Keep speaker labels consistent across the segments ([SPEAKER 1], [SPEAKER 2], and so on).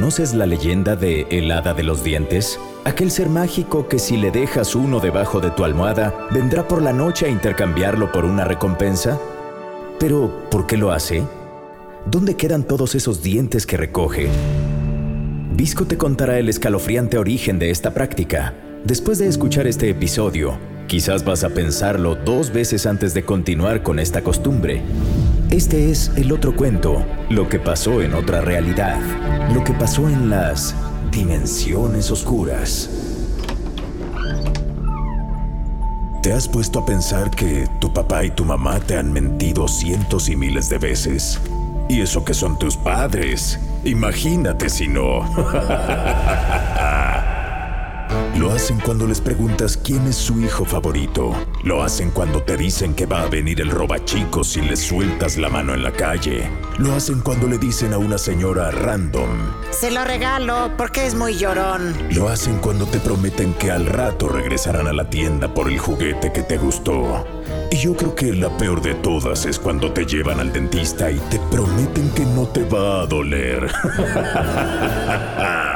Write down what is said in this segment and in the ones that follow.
[SPEAKER 1] ¿Conoces la leyenda de El Hada de los Dientes? Aquel ser mágico que si le dejas uno debajo de tu almohada, vendrá por la noche a intercambiarlo por una recompensa. Pero, ¿por qué lo hace? ¿Dónde quedan todos esos dientes que recoge? Visco te contará el escalofriante origen de esta práctica. Después de escuchar este episodio, quizás vas a pensarlo dos veces antes de continuar con esta costumbre. Este es el otro cuento, lo que pasó en otra realidad, lo que pasó en las dimensiones oscuras. ¿Te has puesto a pensar que tu papá y tu mamá te han mentido cientos y miles de veces? Y eso que son tus padres. Imagínate si no. Lo hacen cuando les preguntas quién es su hijo favorito. Lo hacen cuando te dicen que va a venir el robachico si le sueltas la mano en la calle. Lo hacen cuando le dicen a una señora random.
[SPEAKER 2] Se lo regalo porque es muy llorón.
[SPEAKER 1] Lo hacen cuando te prometen que al rato regresarán a la tienda por el juguete que te gustó. Y yo creo que la peor de todas es cuando te llevan al dentista y te prometen que no te va a doler.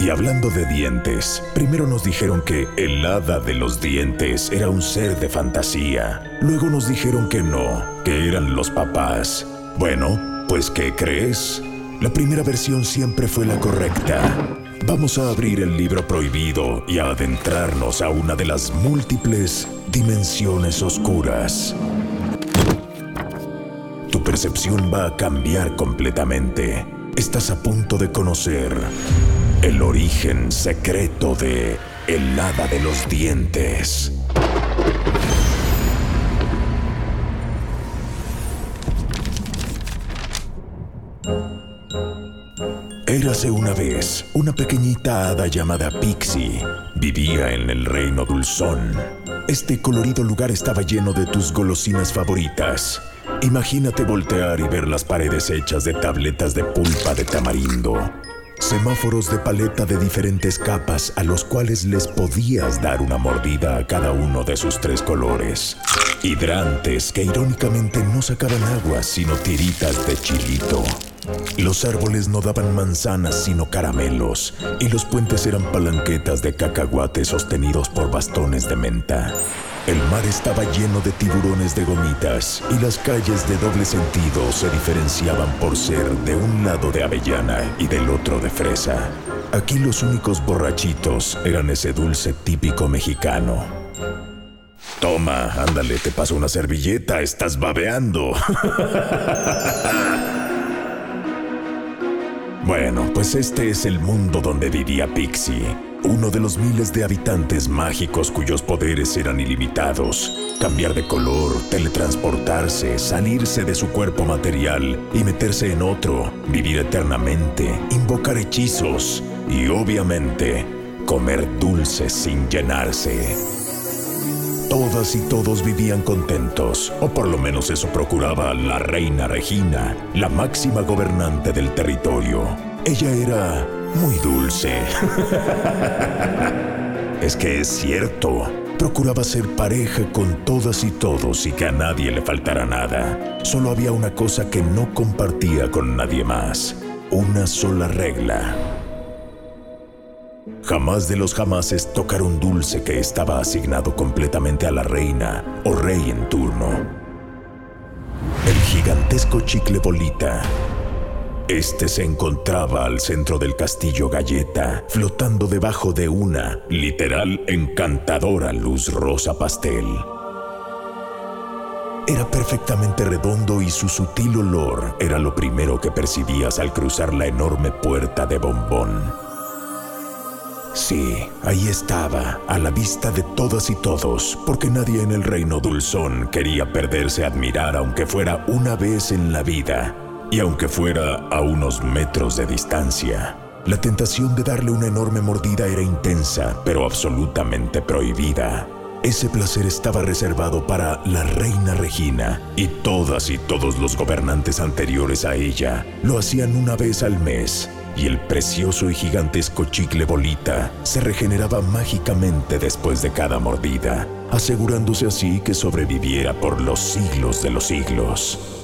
[SPEAKER 1] Y hablando de dientes, primero nos dijeron que el hada de los dientes era un ser de fantasía. Luego nos dijeron que no, que eran los papás. Bueno, pues ¿qué crees? La primera versión siempre fue la correcta. Vamos a abrir el libro prohibido y a adentrarnos a una de las múltiples dimensiones oscuras. Tu percepción va a cambiar completamente. Estás a punto de conocer el origen secreto de El Hada de los Dientes. Érase una vez una pequeñita hada llamada Pixie. Vivía en el reino Dulzón. Este colorido lugar estaba lleno de tus golosinas favoritas. Imagínate voltear y ver las paredes hechas de tabletas de pulpa de tamarindo Semáforos de paleta de diferentes capas a los cuales les podías dar una mordida a cada uno de sus tres colores. Hidrantes que irónicamente no sacaban agua sino tiritas de chilito. Los árboles no daban manzanas sino caramelos y los puentes eran palanquetas de cacahuate sostenidos por bastones de menta. El mar estaba lleno de tiburones de gomitas y las calles de doble sentido se diferenciaban por ser de un lado de avellana y del otro de fresa. Aquí los únicos borrachitos eran ese dulce típico mexicano. Toma, ándale, te paso una servilleta, estás babeando. bueno, pues este es el mundo donde vivía Pixie uno de los miles de habitantes mágicos cuyos poderes eran ilimitados. Cambiar de color, teletransportarse, salirse de su cuerpo material y meterse en otro, vivir eternamente, invocar hechizos y obviamente comer dulces sin llenarse. Todas y todos vivían contentos, o por lo menos eso procuraba la reina Regina, la máxima gobernante del territorio. Ella era muy dulce. es que es cierto. Procuraba ser pareja con todas y todos y que a nadie le faltara nada. Solo había una cosa que no compartía con nadie más. Una sola regla. Jamás de los jamases tocar un dulce que estaba asignado completamente a la reina o rey en turno. gigantesco chicle bolita. Este se encontraba al centro del castillo Galleta, flotando debajo de una, literal, encantadora luz rosa pastel. Era perfectamente redondo y su sutil olor era lo primero que percibías al cruzar la enorme puerta de bombón. Sí, ahí estaba, a la vista de todas y todos, porque nadie en el reino dulzón quería perderse a admirar aunque fuera una vez en la vida, y aunque fuera a unos metros de distancia. La tentación de darle una enorme mordida era intensa, pero absolutamente prohibida. Ese placer estaba reservado para la reina Regina y todas y todos los gobernantes anteriores a ella lo hacían una vez al mes y el precioso y gigantesco chicle bolita se regeneraba mágicamente después de cada mordida, asegurándose así que sobreviviera por los siglos de los siglos.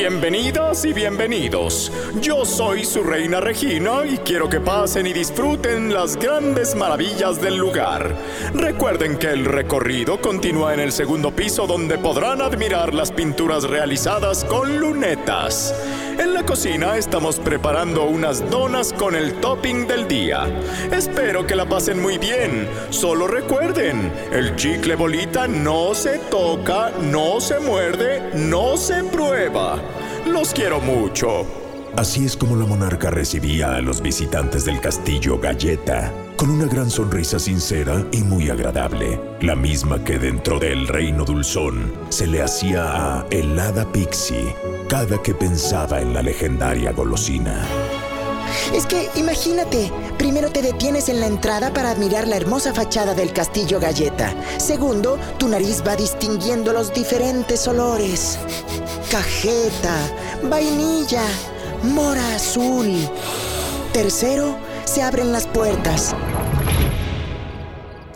[SPEAKER 3] Bienvenidas y bienvenidos. Yo soy su reina Regina y quiero que pasen y disfruten las grandes maravillas del lugar. Recuerden que el recorrido continúa en el segundo piso donde podrán admirar las pinturas realizadas con lunetas. En la cocina estamos preparando unas donas con el topping del día. Espero que la pasen muy bien. Solo recuerden, el chicle bolita no se toca, no se muerde, no se prueba. Los quiero mucho.
[SPEAKER 1] Así es como la monarca recibía a los visitantes del castillo Galleta, con una gran sonrisa sincera y muy agradable, la misma que dentro del reino dulzón se le hacía a Helada Pixie cada que pensaba en la legendaria golosina.
[SPEAKER 4] Es que imagínate, primero te detienes en la entrada para admirar la hermosa fachada del castillo Galleta. Segundo, tu nariz va distinguiendo los diferentes olores. Cajeta, vainilla, mora azul. Tercero, se abren las puertas.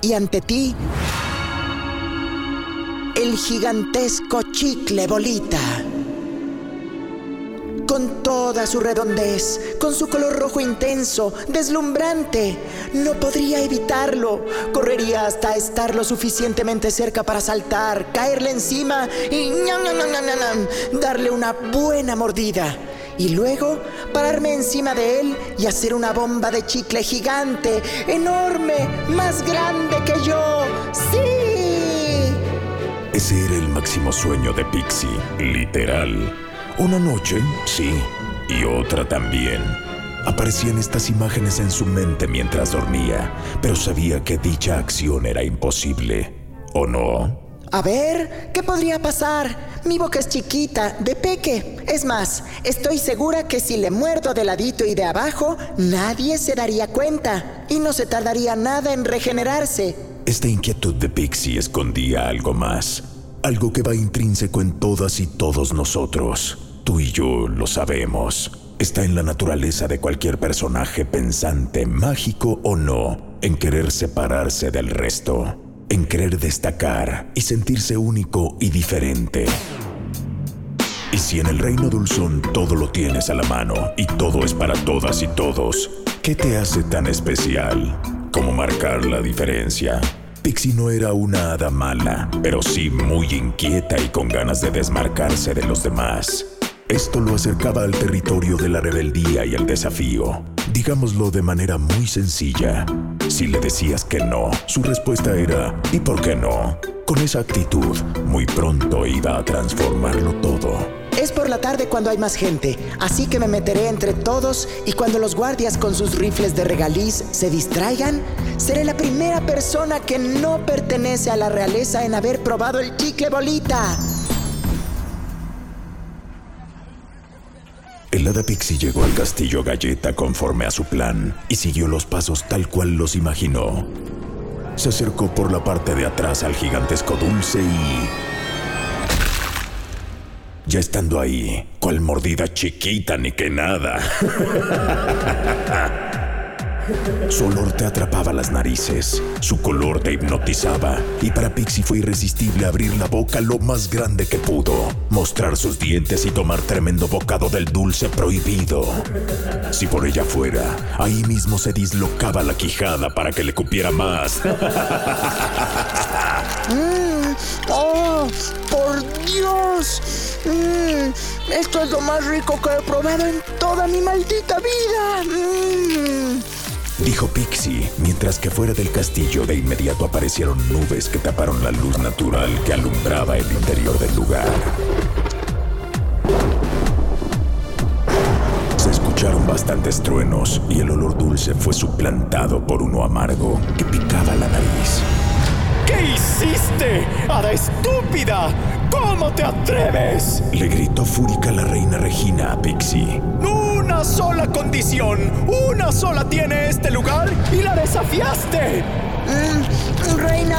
[SPEAKER 4] Y ante ti, el gigantesco chicle bolita. Con toda su redondez, con su color rojo intenso, deslumbrante, no podría evitarlo. Correría hasta estar lo suficientemente cerca para saltar, caerle encima y ñam, darle una buena mordida y luego pararme encima de él y hacer una bomba de chicle gigante, enorme, más grande que yo. ¡Sí!
[SPEAKER 1] Ese era el máximo sueño de Pixie, literal. Una noche, sí, y otra también. Aparecían estas imágenes en su mente mientras dormía, pero sabía que dicha acción era imposible. ¿O no?
[SPEAKER 4] A ver, ¿qué podría pasar? Mi boca es chiquita, de peque. Es más, estoy segura que si le muerdo de ladito y de abajo, nadie se daría cuenta y no se tardaría nada en regenerarse.
[SPEAKER 1] Esta inquietud de Pixie escondía algo más, algo que va intrínseco en todas y todos nosotros. Tú y yo lo sabemos. Está en la naturaleza de cualquier personaje pensante, mágico o no, en querer separarse del resto, en querer destacar y sentirse único y diferente. Y si en el reino dulzón todo lo tienes a la mano y todo es para todas y todos, ¿qué te hace tan especial como marcar la diferencia? Pixie no era una hada mala, pero sí muy inquieta y con ganas de desmarcarse de los demás. Esto lo acercaba al territorio de la rebeldía y el desafío. Digámoslo de manera muy sencilla. Si le decías que no, su respuesta era ¿y por qué no? Con esa actitud, muy pronto iba a transformarlo todo.
[SPEAKER 4] Es por la tarde cuando hay más gente, así que me meteré entre todos y cuando los guardias con sus rifles de regaliz se distraigan, seré la primera persona que no pertenece a la realeza en haber probado el chicle bolita.
[SPEAKER 1] El hada Pixie llegó al castillo Galleta conforme a su plan y siguió los pasos tal cual los imaginó. Se acercó por la parte de atrás al gigantesco dulce y... Ya estando ahí, cual mordida chiquita ni que nada. Su olor te atrapaba las narices, su color te hipnotizaba y para Pixie fue irresistible abrir la boca lo más grande que pudo, mostrar sus dientes y tomar tremendo bocado del dulce prohibido. Si por ella fuera, ahí mismo se dislocaba la quijada para que le cupiera más.
[SPEAKER 4] ¡Oh! ¡Por Mm, esto es lo más rico que he probado en toda mi maldita vida. Mm.
[SPEAKER 1] Dijo Pixie, mientras que fuera del castillo de inmediato aparecieron nubes que taparon la luz natural que alumbraba el interior del lugar. Se escucharon bastantes truenos y el olor dulce fue suplantado por uno amargo que picaba la nariz.
[SPEAKER 3] ¿Qué hiciste, hada estúpida? ¿Cómo te atreves?
[SPEAKER 1] Le gritó fúrica la reina Regina a Pixie.
[SPEAKER 3] Una sola condición, una sola tiene este lugar y la desafiaste.
[SPEAKER 4] Mm, reina,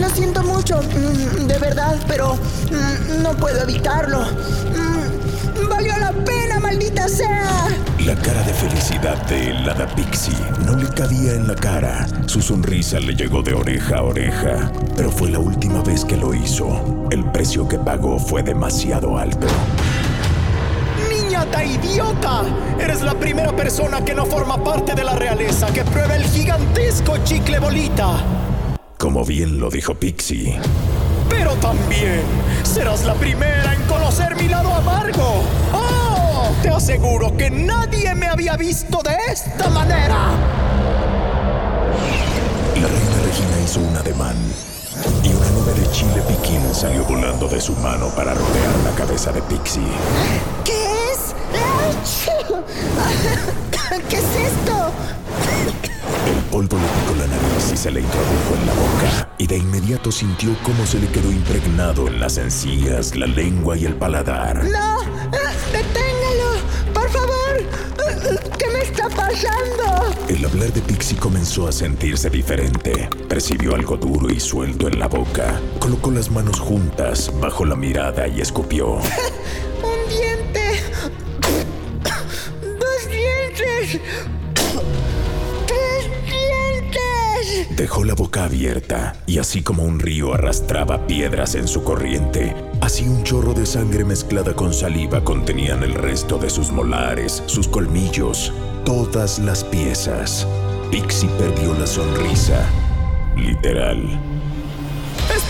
[SPEAKER 4] lo siento mucho, mm, de verdad, pero mm, no puedo evitarlo. Mm, valió la pena, maldita sea.
[SPEAKER 1] La cara de felicidad de helada Pixie no le cabía en la cara. Su sonrisa le llegó de oreja a oreja, pero fue la última vez que lo hizo. El precio que pagó fue demasiado alto.
[SPEAKER 3] ¡Niñata idiota! Eres la primera persona que no forma parte de la realeza que prueba el gigantesco chicle bolita.
[SPEAKER 1] Como bien lo dijo Pixie,
[SPEAKER 3] Pero también serás la primera en conocer mi lado amargo. Te aseguro que nadie me había visto de esta manera.
[SPEAKER 1] la reina Regina hizo un ademán y una nube de chile piquín salió volando de su mano para rodear la cabeza de Pixie.
[SPEAKER 4] ¿Qué es? ¿Qué es esto?
[SPEAKER 1] El polvo le picó la nariz y se le introdujo en la boca, y de inmediato sintió cómo se le quedó impregnado en las encías, la lengua y el paladar.
[SPEAKER 4] ¡No! ¡Ah! ¡Por favor! ¿Qué me está pasando?
[SPEAKER 1] El hablar de Pixie comenzó a sentirse diferente. Percibió algo duro y suelto en la boca. Colocó las manos juntas bajo la mirada y escupió. Dejó la boca abierta y así como un río arrastraba piedras en su corriente, así un chorro de sangre mezclada con saliva contenían el resto de sus molares, sus colmillos, todas las piezas. Pixie perdió la sonrisa. Literal.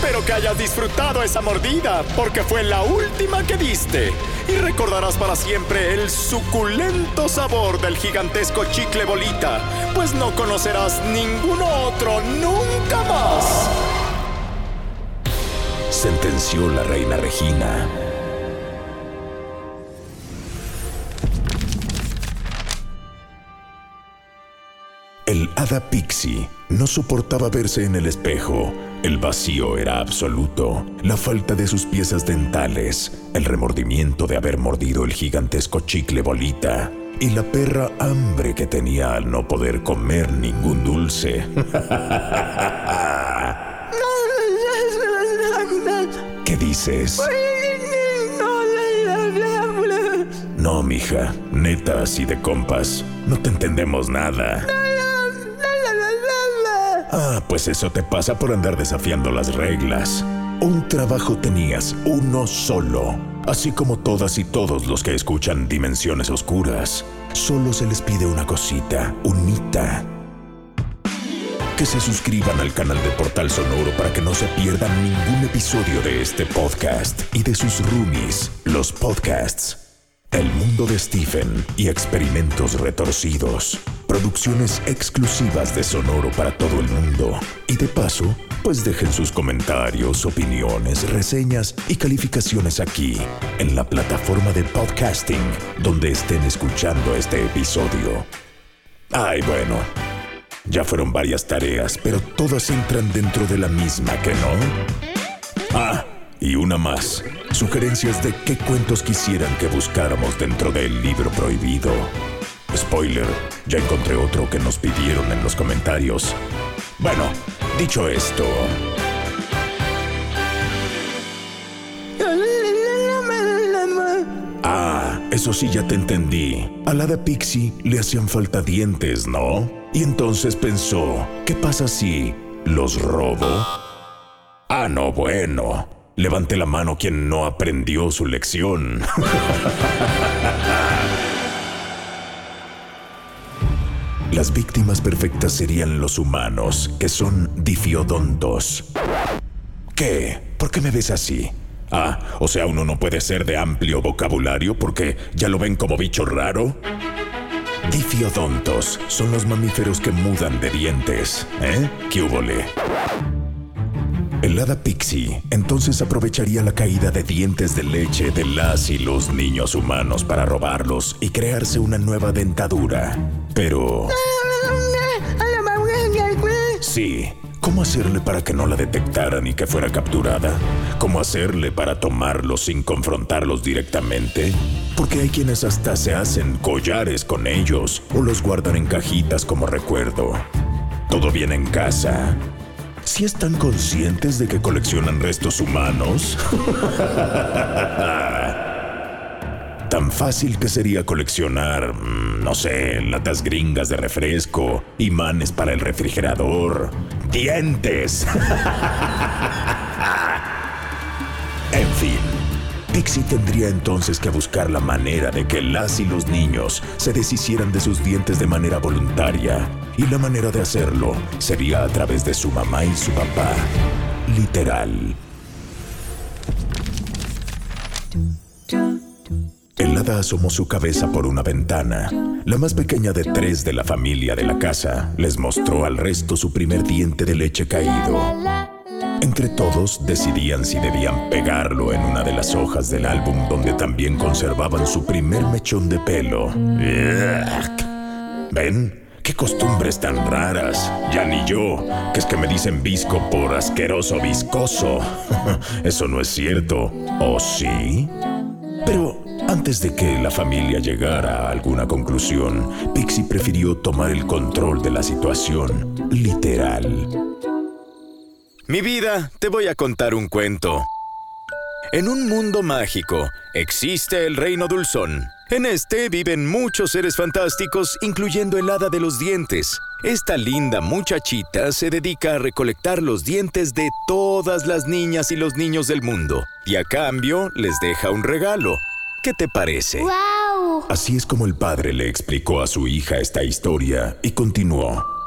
[SPEAKER 3] Espero que hayas disfrutado esa mordida, porque fue la última que diste. Y recordarás para siempre el suculento sabor del gigantesco chicle bolita, pues no conocerás ninguno otro nunca más.
[SPEAKER 1] Sentenció la reina Regina. El hada Pixie no soportaba verse en el espejo. El vacío era absoluto. La falta de sus piezas dentales, el remordimiento de haber mordido el gigantesco chicle bolita y la perra hambre que tenía al no poder comer ningún dulce. ¿Qué dices? No, mija, neta, así de compas. No te entendemos nada. Ah, pues eso te pasa por andar desafiando las reglas. Un trabajo tenías, uno solo. Así como todas y todos los que escuchan Dimensiones Oscuras. Solo se les pide una cosita, unita. Que se suscriban al canal de Portal Sonoro para que no se pierdan ningún episodio de este podcast y de sus roomies, los podcasts. El mundo de Stephen y experimentos retorcidos. Producciones exclusivas de Sonoro para todo el mundo. Y de paso, pues dejen sus comentarios, opiniones, reseñas y calificaciones aquí, en la plataforma de podcasting donde estén escuchando este episodio. Ay, bueno. Ya fueron varias tareas, pero todas entran dentro de la misma, ¿que no? Ah, y una más. Sugerencias de qué cuentos quisieran que buscáramos dentro del libro prohibido. Spoiler, ya encontré otro que nos pidieron en los comentarios. Bueno, dicho esto, ah, eso sí ya te entendí. A la de Pixie le hacían falta dientes, ¿no? Y entonces pensó, ¿qué pasa si los robo? Ah, no, bueno. Levante la mano quien no aprendió su lección. Las víctimas perfectas serían los humanos, que son difiodontos. ¿Qué? ¿Por qué me ves así? Ah, o sea, uno no puede ser de amplio vocabulario porque ya lo ven como bicho raro. Difiodontos son los mamíferos que mudan de dientes, ¿eh? ¿Qué húbole? El hada Pixie entonces aprovecharía la caída de dientes de leche de las y los niños humanos para robarlos y crearse una nueva dentadura. Pero... Sí, ¿cómo hacerle para que no la detectaran y que fuera capturada? ¿Cómo hacerle para tomarlos sin confrontarlos directamente? Porque hay quienes hasta se hacen collares con ellos o los guardan en cajitas como recuerdo. ¿Todo bien en casa? ¿Si están conscientes de que coleccionan restos humanos? Tan fácil que sería coleccionar, mm, no sé, latas gringas de refresco, imanes para el refrigerador, dientes. en fin, Pixie tendría entonces que buscar la manera de que las y los niños se deshicieran de sus dientes de manera voluntaria. Y la manera de hacerlo sería a través de su mamá y su papá. Literal. El hada asomó su cabeza por una ventana. La más pequeña de tres de la familia de la casa les mostró al resto su primer diente de leche caído. Entre todos decidían si debían pegarlo en una de las hojas del álbum donde también conservaban su primer mechón de pelo. ¿Ven? ¿Qué costumbres tan raras? Ya ni yo, que es que me dicen visco por asqueroso viscoso. Eso no es cierto. ¿O sí? Pero antes de que la familia llegara a alguna conclusión, Pixie prefirió tomar el control de la situación, literal.
[SPEAKER 3] Mi vida, te voy a contar un cuento. En un mundo mágico existe el reino dulzón. En este viven muchos seres fantásticos, incluyendo el hada de los dientes. Esta linda muchachita se dedica a recolectar los dientes de todas las niñas y los niños del mundo, y a cambio les deja un regalo. ¿Qué te parece?
[SPEAKER 5] ¡Wow!
[SPEAKER 1] Así es como el padre le explicó a su hija esta historia y continuó.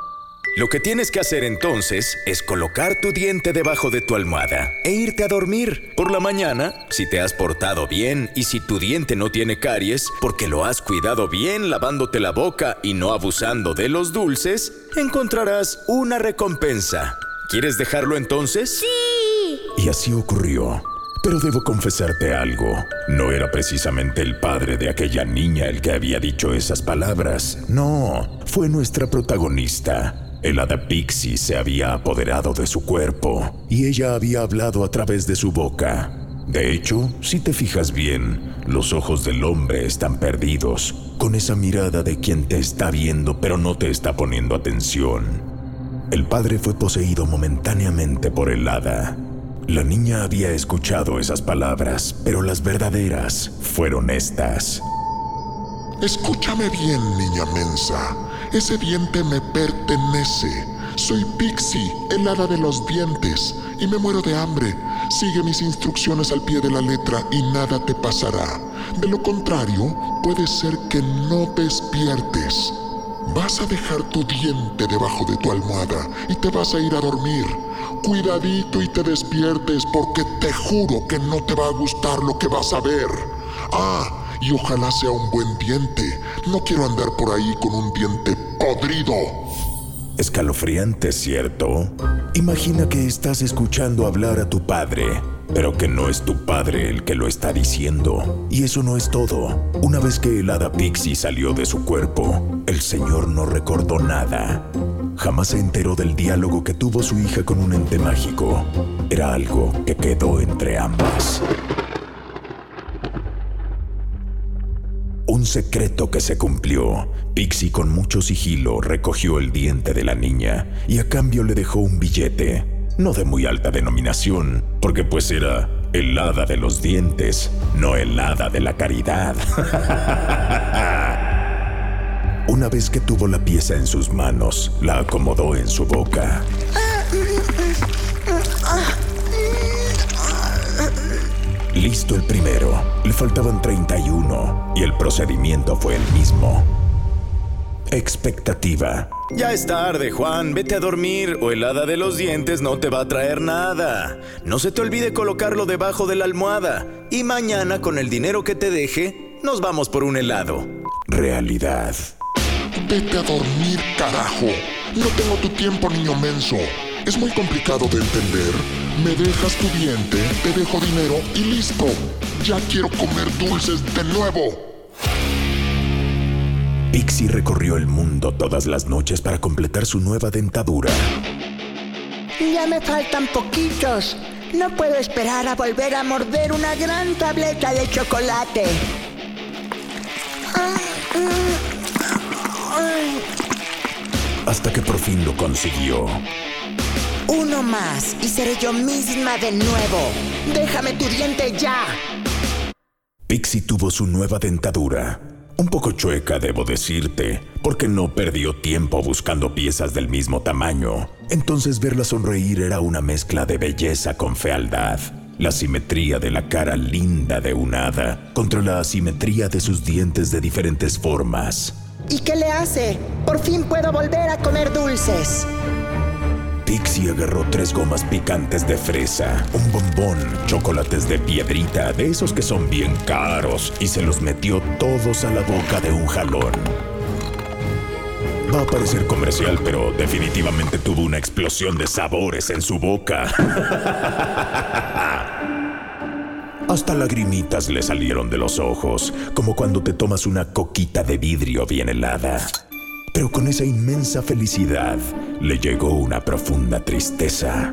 [SPEAKER 3] Lo que tienes que hacer entonces es colocar tu diente debajo de tu almohada e irte a dormir. Por la mañana, si te has portado bien y si tu diente no tiene caries, porque lo has cuidado bien lavándote la boca y no abusando de los dulces, encontrarás una recompensa. ¿Quieres dejarlo entonces?
[SPEAKER 5] ¡Sí!
[SPEAKER 1] Y así ocurrió. Pero debo confesarte algo. No era precisamente el padre de aquella niña el que había dicho esas palabras. No, fue nuestra protagonista. El hada Pixie se había apoderado de su cuerpo y ella había hablado a través de su boca. De hecho, si te fijas bien, los ojos del hombre están perdidos, con esa mirada de quien te está viendo pero no te está poniendo atención. El padre fue poseído momentáneamente por el hada. La niña había escuchado esas palabras, pero las verdaderas fueron estas.
[SPEAKER 6] Escúchame bien, niña mensa. Ese diente me pertenece. Soy Pixie, el de los dientes, y me muero de hambre. Sigue mis instrucciones al pie de la letra y nada te pasará. De lo contrario, puede ser que no despiertes. Vas a dejar tu diente debajo de tu almohada y te vas a ir a dormir. Cuidadito y te despiertes porque te juro que no te va a gustar lo que vas a ver. Ah, y ojalá sea un buen diente. No quiero andar por ahí con un diente podrido.
[SPEAKER 1] Escalofriante, ¿cierto? Imagina que estás escuchando hablar a tu padre, pero que no es tu padre el que lo está diciendo. Y eso no es todo. Una vez que el hada Pixie salió de su cuerpo, el señor no recordó nada. Jamás se enteró del diálogo que tuvo su hija con un ente mágico. Era algo que quedó entre ambas. Un secreto que se cumplió. Pixie con mucho sigilo recogió el diente de la niña y a cambio le dejó un billete, no de muy alta denominación, porque pues era el hada de los dientes, no el hada de la caridad. Una vez que tuvo la pieza en sus manos, la acomodó en su boca. Listo el primero. Le faltaban 31 y el procedimiento fue el mismo. Expectativa.
[SPEAKER 3] Ya es tarde, Juan. Vete a dormir o el hada de los dientes no te va a traer nada. No se te olvide colocarlo debajo de la almohada. Y mañana, con el dinero que te deje, nos vamos por un helado.
[SPEAKER 1] Realidad.
[SPEAKER 6] Vete a dormir, carajo. No tengo tu tiempo, niño menso. Es muy complicado de entender. Me dejas tu diente, te dejo dinero y listo. Ya quiero comer dulces de nuevo.
[SPEAKER 1] Pixie recorrió el mundo todas las noches para completar su nueva dentadura.
[SPEAKER 4] Ya me faltan poquitos. No puedo esperar a volver a morder una gran tableta de chocolate.
[SPEAKER 1] Hasta que por fin lo consiguió.
[SPEAKER 4] Uno más y seré yo misma de nuevo. Déjame tu diente ya.
[SPEAKER 1] Pixie tuvo su nueva dentadura. Un poco chueca, debo decirte, porque no perdió tiempo buscando piezas del mismo tamaño. Entonces verla sonreír era una mezcla de belleza con fealdad. La simetría de la cara linda de un hada contra la asimetría de sus dientes de diferentes formas.
[SPEAKER 4] ¿Y qué le hace? Por fin puedo volver a comer dulces.
[SPEAKER 1] Pixie agarró tres gomas picantes de fresa, un bombón, chocolates de piedrita, de esos que son bien caros, y se los metió todos a la boca de un jalón. Va a parecer comercial, pero definitivamente tuvo una explosión de sabores en su boca. Hasta lagrimitas le salieron de los ojos, como cuando te tomas una coquita de vidrio bien helada. Pero con esa inmensa felicidad le llegó una profunda tristeza.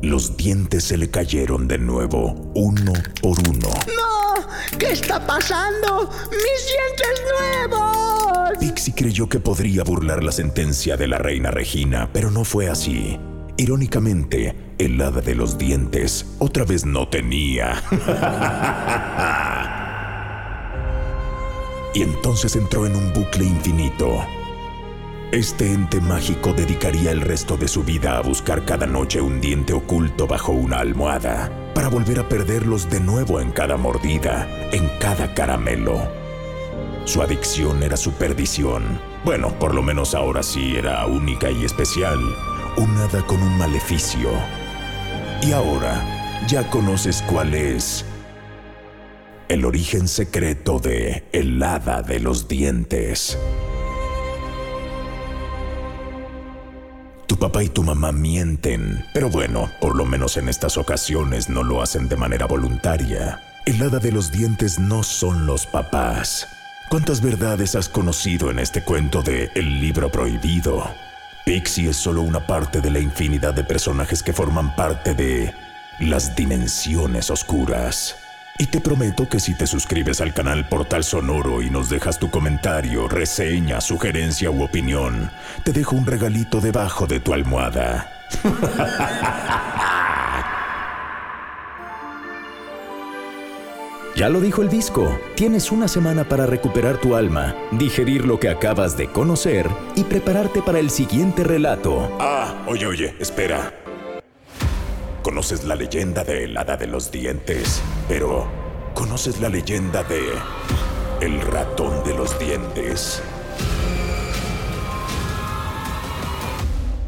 [SPEAKER 1] Los dientes se le cayeron de nuevo, uno por uno.
[SPEAKER 4] ¡No! ¿Qué está pasando? ¡Mis dientes nuevos!
[SPEAKER 1] Pixie creyó que podría burlar la sentencia de la reina Regina, pero no fue así. Irónicamente, el hada de los dientes otra vez no tenía. y entonces entró en un bucle infinito. Este ente mágico dedicaría el resto de su vida a buscar cada noche un diente oculto bajo una almohada, para volver a perderlos de nuevo en cada mordida, en cada caramelo. Su adicción era su perdición. Bueno, por lo menos ahora sí era única y especial. Un hada con un maleficio. Y ahora ya conoces cuál es el origen secreto de el hada de los dientes. Tu papá y tu mamá mienten, pero bueno, por lo menos en estas ocasiones no lo hacen de manera voluntaria. El hada de los dientes no son los papás. ¿Cuántas verdades has conocido en este cuento de El libro prohibido? Pixie es solo una parte de la infinidad de personajes que forman parte de las dimensiones oscuras. Y te prometo que si te suscribes al canal Portal Sonoro y nos dejas tu comentario, reseña, sugerencia u opinión, te dejo un regalito debajo de tu almohada.
[SPEAKER 7] Ya lo dijo el disco, tienes una semana para recuperar tu alma, digerir lo que acabas de conocer y prepararte para el siguiente relato.
[SPEAKER 1] Ah, oye, oye, espera. Conoces la leyenda de el hada de los dientes, pero ¿conoces la leyenda de el ratón de los dientes?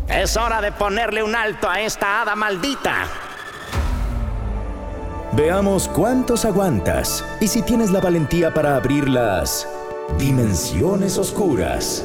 [SPEAKER 2] Es hora de ponerle un alto a esta hada maldita.
[SPEAKER 7] Veamos cuántos aguantas y si tienes la valentía para abrir las dimensiones oscuras.